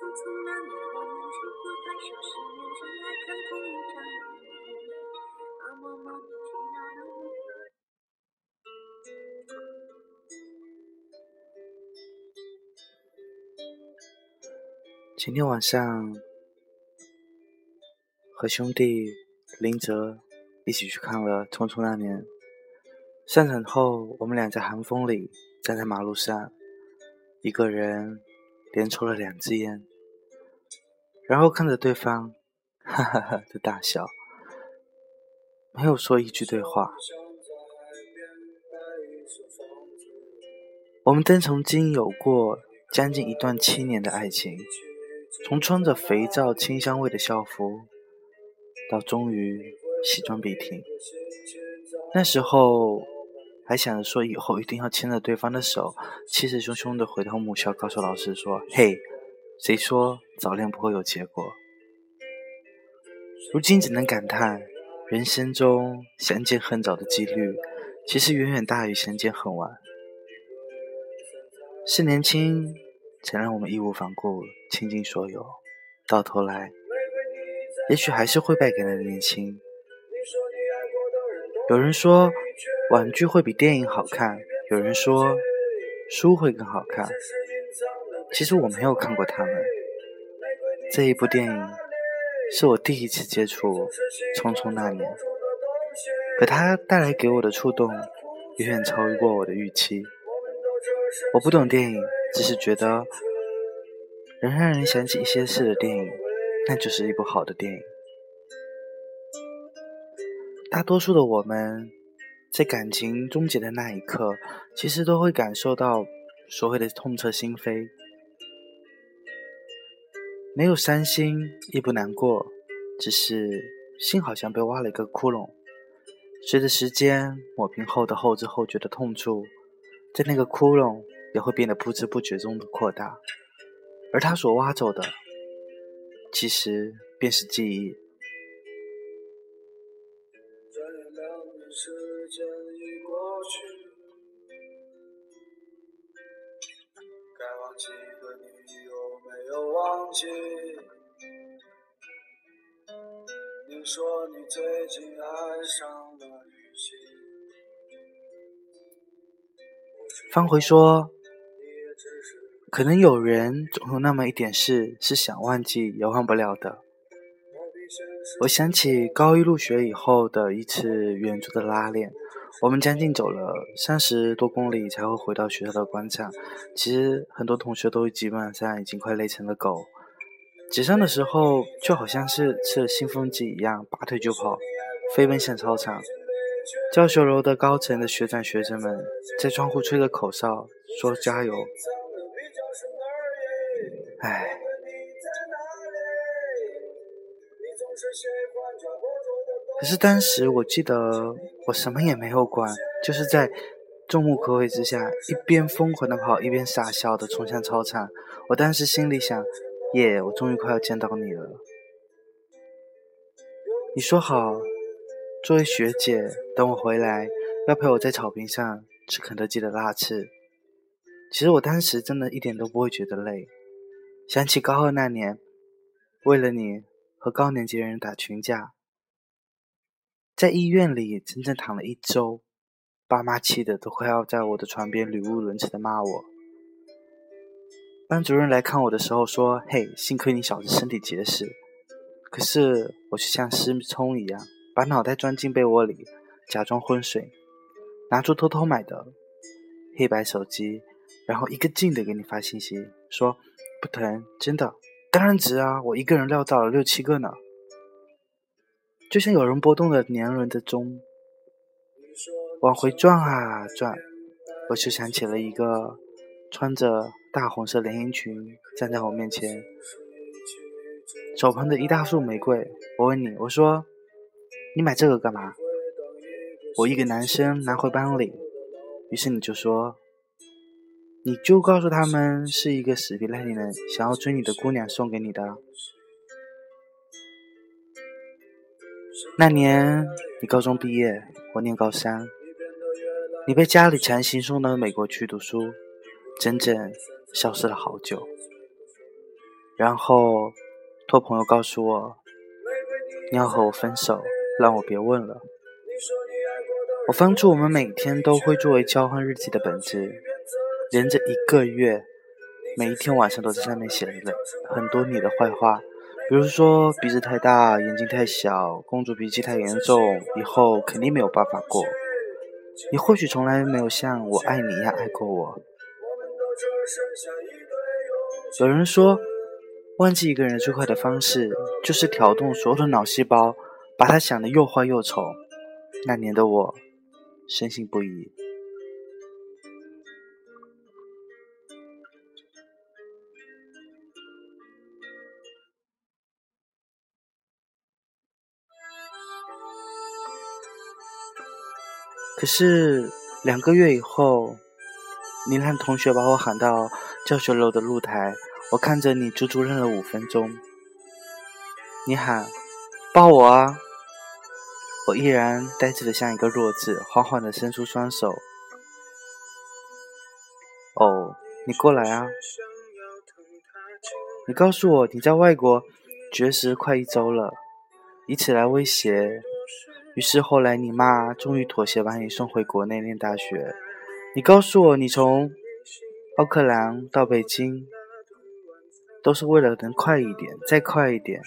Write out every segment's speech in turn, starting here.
匆匆那年，我们手握白首，十年真爱看同一张脸。前天晚上和兄弟林泽一起去看了《匆匆那年》，散场后，我们俩在寒风里站在马路上，一个人连抽了两支烟，然后看着对方，哈哈哈的大笑，没有说一句对话。我们曾曾经有过将近一段七年的爱情。从穿着肥皂清香味的校服，到终于西装笔挺，那时候还想着说以后一定要牵着对方的手，气势汹汹的回到母校，告诉老师说：“嘿，谁说早恋不会有结果？”如今只能感叹，人生中相见恨早的几率，其实远远大于相见恨晚。是年轻。才让我们义无反顾倾尽所有，到头来，也许还是会败给了年轻。有人说，玩具会比电影好看；有人说，书会更好看。其实我没有看过他们。这一部电影是我第一次接触《匆匆那年》，可它带来给我的触动远远超过我的预期。我不懂电影。只是觉得，能让人想起一些事的电影，那就是一部好的电影。大多数的我们，在感情终结的那一刻，其实都会感受到所谓的痛彻心扉，没有伤心，亦不难过，只是心好像被挖了一个窟窿。随着时间抹平后的后知后觉的痛处，在那个窟窿。也会变得不知不觉中的扩大，而他所挖走的，其实便是记忆。你说你最近爱上了旅行。方回说。可能有人总有那么一点事是想忘记也忘不了的。我想起高一入学以后的一次远足的拉练，我们将近走了三十多公里才会回到学校的广场。其实很多同学都基本上已经快累成了狗，结账的时候就好像是吃了兴奋剂一样，拔腿就跑，飞奔向操场。教学楼的高层的学长学生们在窗户吹着口哨，说加油。唉，可是当时我记得我什么也没有管，就是在众目睽睽之下，一边疯狂的跑，一边傻笑的冲向操场。我当时心里想：耶，我终于快要见到你了。你说好，作为学姐，等我回来要陪我在草坪上吃肯德基的辣翅。其实我当时真的一点都不会觉得累。想起高二那年，为了你和高年级的人打群架。在医院里整整躺了一周，爸妈气得都快要在我的床边语无伦次的骂我。班主任来看我的时候说：“嘿，幸亏你小子身体结实。”可是我却像失聪一样，把脑袋钻进被窝里，假装昏睡，拿出偷偷买的黑白手机，然后一个劲的给你发信息，说：“不疼，真的，当然值啊，我一个人撂到了六七个呢。”就像有人拨动了年轮的钟，往回转啊转，我就想起了一个穿着大红色连衣裙站在我面前，手捧着一大束玫瑰。我问你，我说你买这个干嘛？我一个男生拿回班里，于是你就说，你就告诉他们是一个死皮赖脸的想要追你的姑娘送给你的。那年你高中毕业，我念高三，你被家里强行送到美国去读书，整整消失了好久。然后托朋友告诉我，你要和我分手，让我别问了。我翻出我们每天都会作为交换日记的本子，连着一个月，每一天晚上都在上面写了很多你的坏话。比如说鼻子太大，眼睛太小，公主脾气太严重，以后肯定没有办法过。你或许从来没有像我爱你一样爱过我。有人说，忘记一个人最快的方式，就是挑动所有的脑细胞，把他想的又坏又丑。那年的我，深信不疑。可是两个月以后，你让同学把我喊到教学楼的露台，我看着你足足愣了五分钟。你喊抱我啊！我依然呆滞的像一个弱智，缓缓的伸出双手。哦，你过来啊！你告诉我你在外国绝食快一周了，以此来威胁。于是后来，你妈终于妥协，把你送回国内念大学。你告诉我，你从奥克兰到北京，都是为了能快一点，再快一点。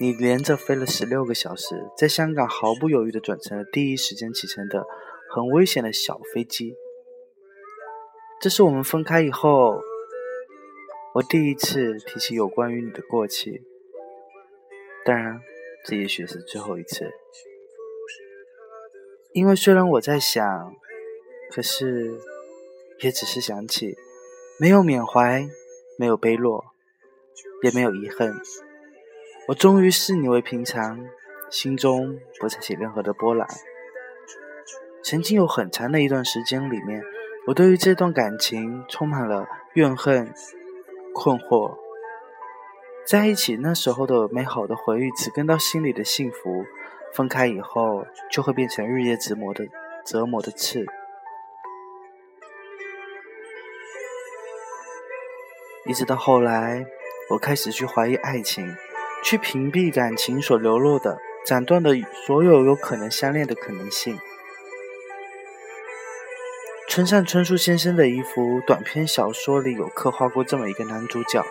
你连着飞了十六个小时，在香港毫不犹豫地转成了第一时间启程的很危险的小飞机。这是我们分开以后，我第一次提起有关于你的过去。当然。这也许是最后一次，因为虽然我在想，可是也只是想起，没有缅怀，没有悲落，也没有遗恨。我终于视你为平常，心中不再起任何的波澜。曾经有很长的一段时间里面，我对于这段感情充满了怨恨、困惑。在一起那时候的美好的回忆，只跟到心里的幸福；分开以后，就会变成日夜折磨的折磨的刺。一直到后来，我开始去怀疑爱情，去屏蔽感情所流露的，斩断的所有有可能相恋的可能性。村上春树先生的一幅短篇小说里有刻画过这么一个男主角。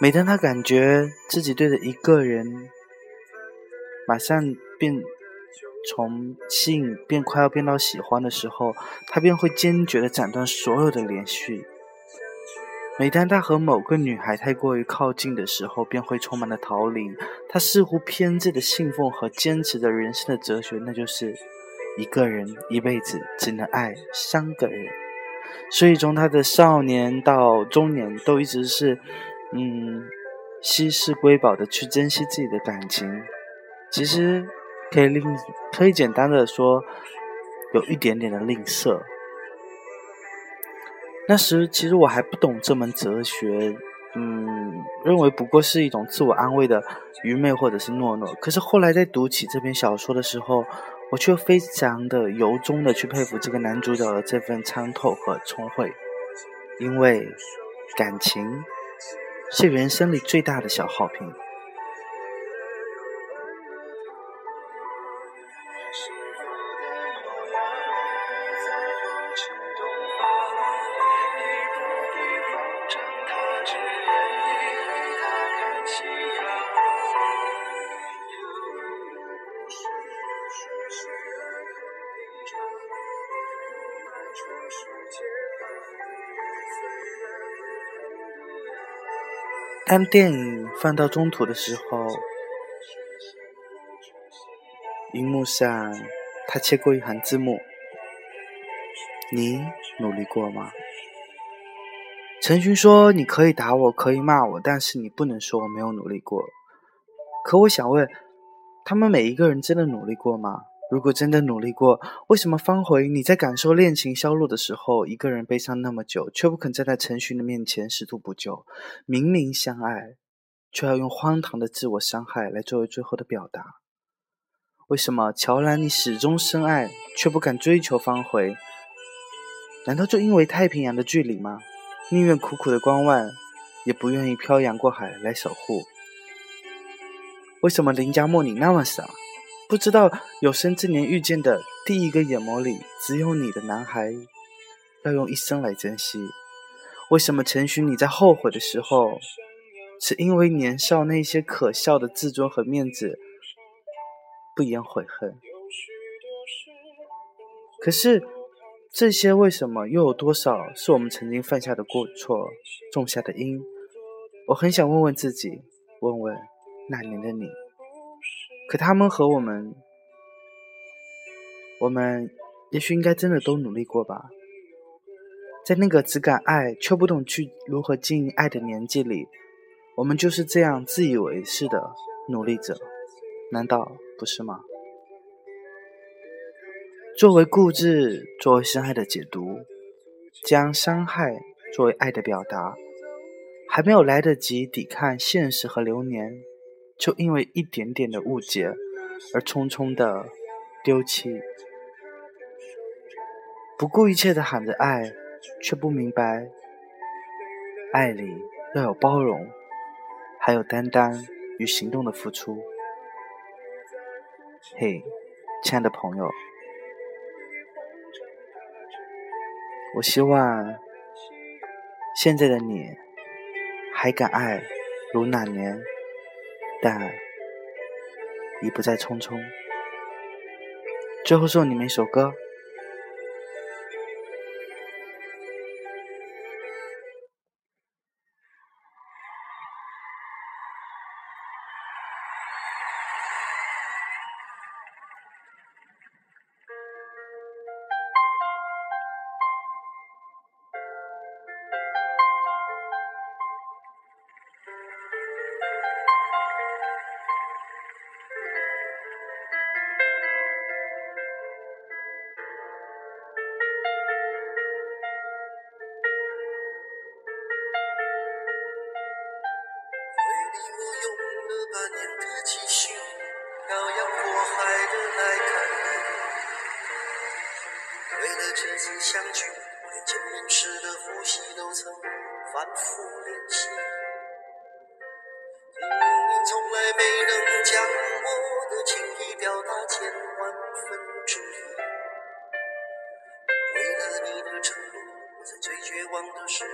每当他感觉自己对着一个人，马上变从吸引变快要变到喜欢的时候，他便会坚决的斩断所有的联系。每当他和某个女孩太过于靠近的时候，便会充满了逃离。他似乎偏执的信奉和坚持着人生的哲学，那就是一个人一辈子只能爱三个人。所以从他的少年到中年，都一直是。嗯，稀世瑰宝的去珍惜自己的感情，其实可以令可以简单的说，有一点点的吝啬。那时其实我还不懂这门哲学，嗯，认为不过是一种自我安慰的愚昧或者是懦弱。可是后来在读起这篇小说的时候，我却非常的由衷的去佩服这个男主角的这份参透和聪慧，因为感情是人生里最大的小耗品。当电影放到中途的时候，荧幕上他切过一行字幕：“你努力过吗？”陈寻说：“你可以打我，可以骂我，但是你不能说我没有努力过。”可我想问，他们每一个人真的努力过吗？如果真的努力过，为什么方回你在感受恋情消落的时候，一个人悲伤那么久，却不肯站在陈寻的面前试图补救？明明相爱，却要用荒唐的自我伤害来作为最后的表达？为什么乔兰你始终深爱，却不敢追求方回？难道就因为太平洋的距离吗？宁愿苦苦的观望，也不愿意漂洋过海来守护？为什么林家莫你那么傻？不知道有生之年遇见的第一个眼眸里只有你的男孩，要用一生来珍惜。为什么陈寻你在后悔的时候，是因为年少那些可笑的自尊和面子，不言悔恨？可是这些为什么又有多少是我们曾经犯下的过错，种下的因？我很想问问自己，问问那年的你。可他们和我们，我们也许应该真的都努力过吧。在那个只敢爱却不懂去如何经营爱的年纪里，我们就是这样自以为是的努力者，难道不是吗？作为固执，作为深爱的解读，将伤害作为爱的表达，还没有来得及抵抗现实和流年。就因为一点点的误解而匆匆的丢弃，不顾一切的喊着爱，却不明白爱里要有包容，还有担当与行动的付出。嘿，亲爱的朋友，我希望现在的你还敢爱如那年。但已不再匆匆。最后送你们一首歌。这次相聚，连见面时的呼吸都曾反复练习。明明从来没能将我的情意表达千万分之一。为了你的承诺，我在最绝望的时候，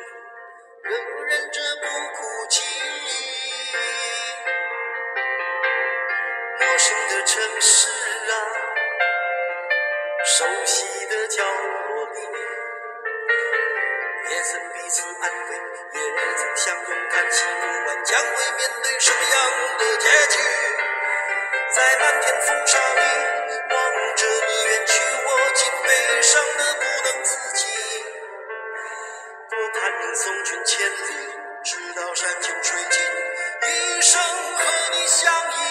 仍忍着不哭泣。陌生的城市，熟悉的角落里，也曾彼此安慰，也曾相拥叹息，不管将会面对什么样的结局，在漫天风沙里望着你远去，我竟悲伤的不能自己。我盼你送君千里，直到山穷水尽，一生和你相依。